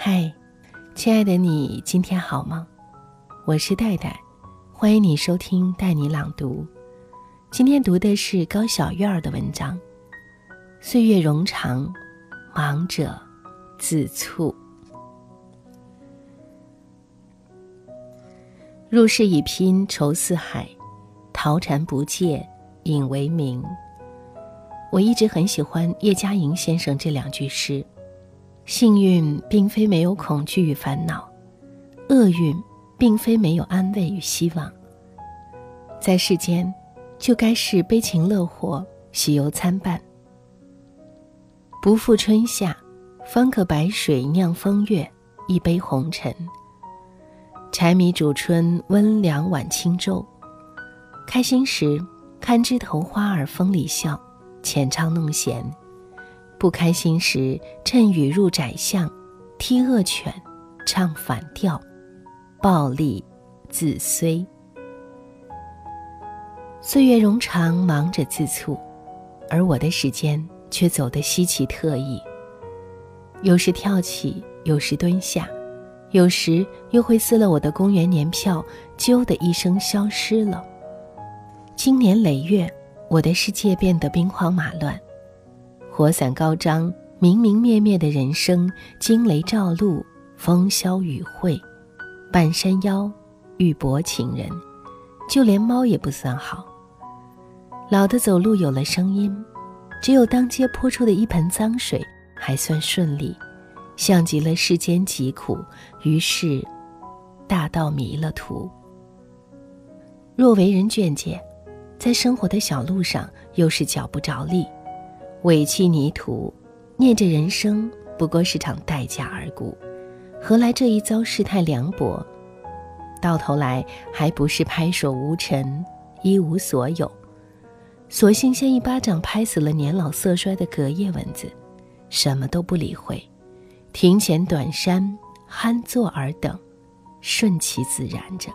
嗨，亲爱的你，今天好吗？我是戴戴，欢迎你收听带你朗读。今天读的是高小院儿的文章《岁月冗长，忙者自促》。入世已拼愁似海，陶禅不借引为名。我一直很喜欢叶嘉莹先生这两句诗。幸运并非没有恐惧与烦恼，厄运并非没有安慰与希望。在世间，就该是悲情乐活，喜忧参半。不负春夏，方可白水酿风月，一杯红尘。柴米煮春温凉晚轻舟。开心时，看枝头花儿风里笑，浅唱弄弦。不开心时，趁雨入窄巷，踢恶犬，唱反调，暴力自衰。岁月冗长，忙着自促，而我的时间却走得稀奇特异。有时跳起，有时蹲下，有时又会撕了我的公园年票，啾的一声消失了。经年累月，我的世界变得兵荒马乱。火伞高张，明明灭灭的人生；惊雷照路，风萧雨晦。半山腰，遇薄情人，就连猫也不算好。老的走路有了声音，只有当街泼出的一盆脏水还算顺利，像极了世间疾苦。于是，大道迷了途。若为人眷戒，在生活的小路上，又是脚不着地。委屈泥土，念着人生不过是场待价而沽，何来这一遭世态凉薄？到头来还不是拍手无尘，一无所有。索性先一巴掌拍死了年老色衰的隔夜蚊子，什么都不理会，庭前短衫酣坐而等，顺其自然着。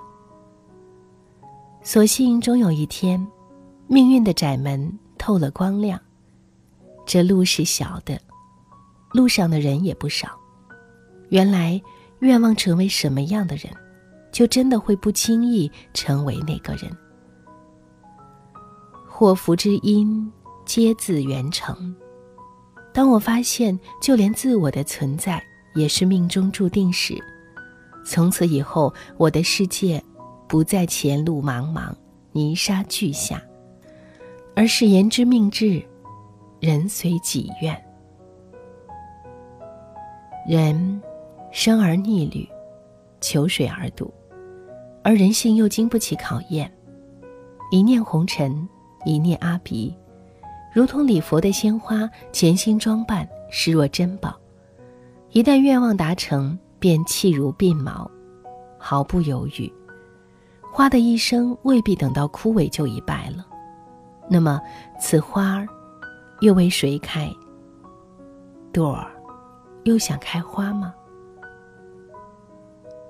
所幸终有一天，命运的窄门透了光亮。这路是小的，路上的人也不少。原来，愿望成为什么样的人，就真的会不经意成为那个人。祸福之因，皆自缘成。当我发现，就连自我的存在也是命中注定时，从此以后，我的世界不再前路茫茫，泥沙俱下，而是言之命至。人随己愿，人生而逆旅，求水而渡，而人性又经不起考验。一念红尘，一念阿鼻，如同礼佛的鲜花，潜心装扮，视若珍宝。一旦愿望达成，便弃如鬓毛，毫不犹豫。花的一生未必等到枯萎就已败了，那么此花儿。又为谁开？朵儿，又想开花吗？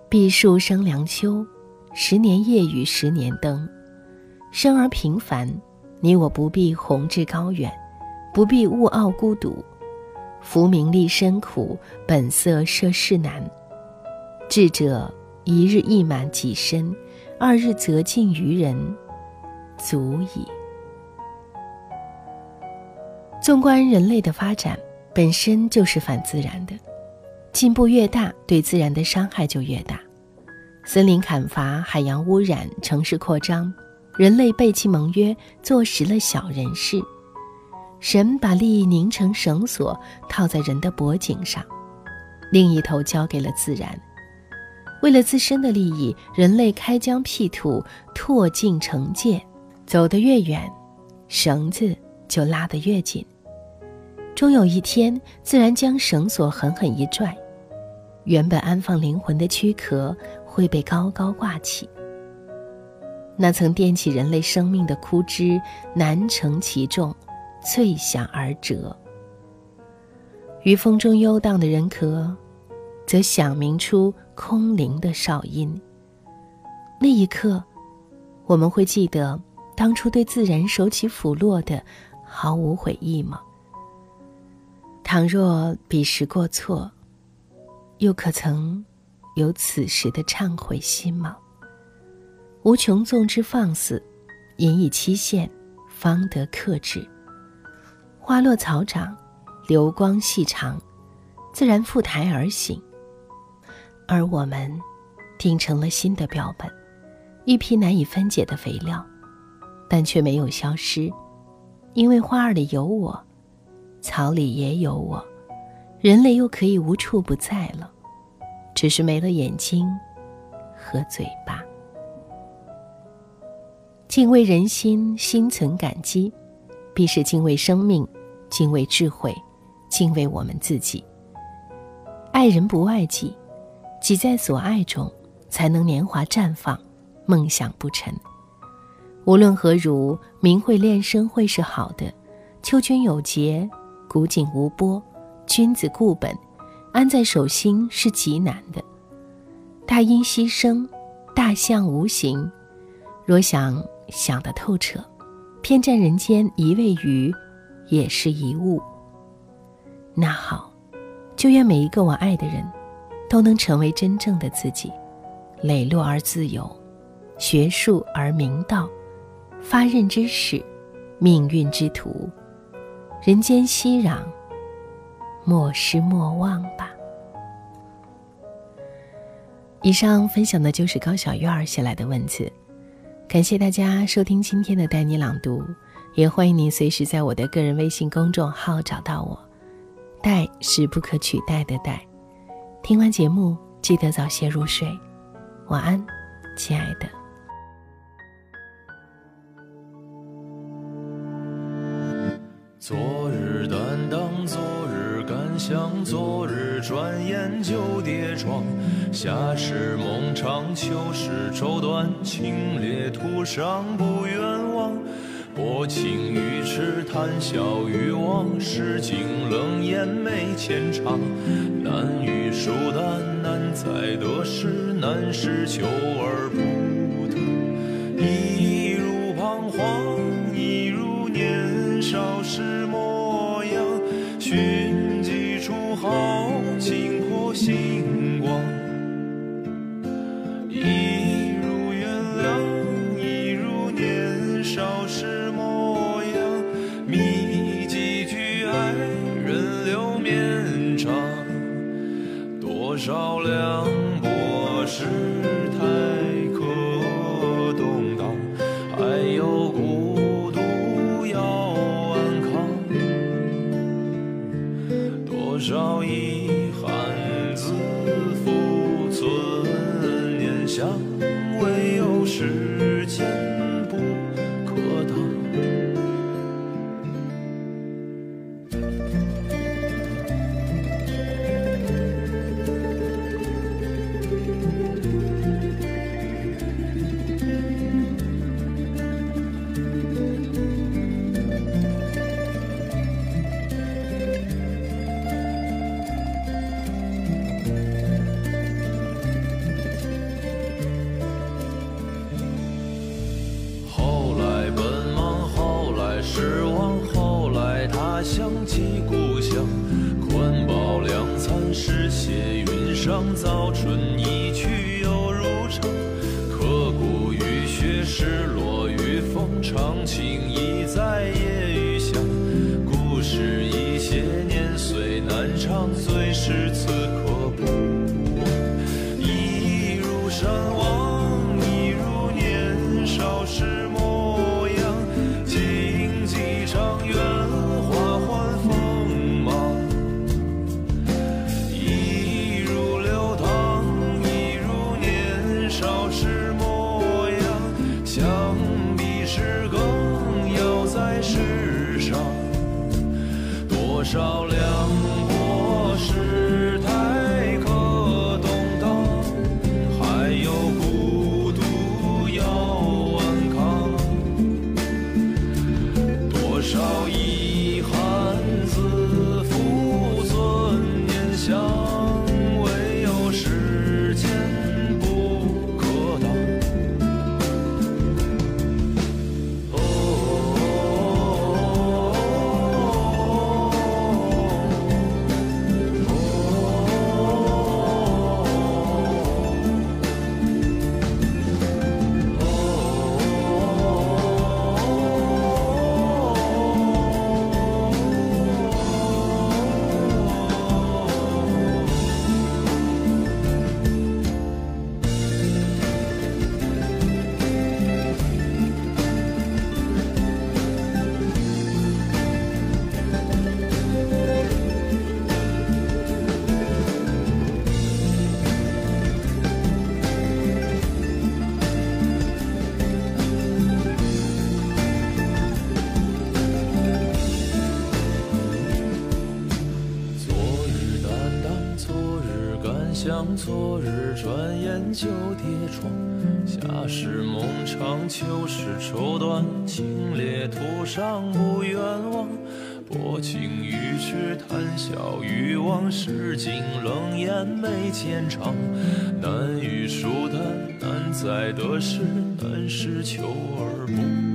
碧树生凉秋，十年夜雨十年灯。生而平凡，你我不必宏志高远，不必物傲孤独。浮名利深苦，本色涉世难。智者一日一满己身，二日则尽于人，足矣。纵观人类的发展，本身就是反自然的。进步越大，对自然的伤害就越大。森林砍伐、海洋污染、城市扩张，人类背弃盟约，坐实了小人事。神把利益拧成绳索，套在人的脖颈上，另一头交给了自然。为了自身的利益，人类开疆辟土、拓境惩戒，走得越远，绳子就拉得越紧。终有一天，自然将绳索狠狠一拽，原本安放灵魂的躯壳会被高高挂起。那曾垫起人类生命的枯枝，难承其重，脆响而折。于风中游荡的人壳，则响鸣出空灵的哨音。那一刻，我们会记得当初对自然手起斧落的毫无悔意吗？倘若彼时过错，又可曾有此时的忏悔心吗？无穷纵之放肆，引以期限，方得克制。花落草长，流光细长，自然赴台而行。而我们，定成了新的标本，一批难以分解的肥料，但却没有消失，因为花儿里有我，草里也有我，人类又可以无处不在了，只是没了眼睛和嘴巴。敬畏人心，心存感激，必是敬畏生命，敬畏智慧，敬畏我们自己。爱人不爱己。己在所爱中，才能年华绽放，梦想不沉。无论何如，明慧炼生会是好的。秋君有节，古井无波，君子固本，安在手心是极难的。大音希声，大象无形。若想想得透彻，偏占人间一味鱼，也是一物。那好，就愿每一个我爱的人。都能成为真正的自己，磊落而自由，学术而明道，发任之始，命运之途，人间熙攘，莫失莫忘吧。以上分享的就是高小月儿写来的文字，感谢大家收听今天的带你朗读，也欢迎您随时在我的个人微信公众号找到我，带是不可取代的带。听完节目，记得早些入睡，晚安，亲爱的。昨，像，昨日转眼就跌撞。夏时梦长，秋时愁短，清冽途上不远望。薄情于痴，谈笑于往，世景冷眼眉浅长。难遇疏淡，难在得失，难是求而不得。一如彷徨，少凉薄世态可动荡，还有孤独要安康。多少遗憾自负存念想，上早春一去又如常，刻骨雨雪，失落与风，长情已在夜雨香。故事一些年岁难唱，最是此昨日，转眼就跌撞。夏时梦长，秋时愁短，清冽途上不远望。薄情于痴，谈笑于往事，尽冷眼眉间长。难遇疏淡，难在得失，难是求而不。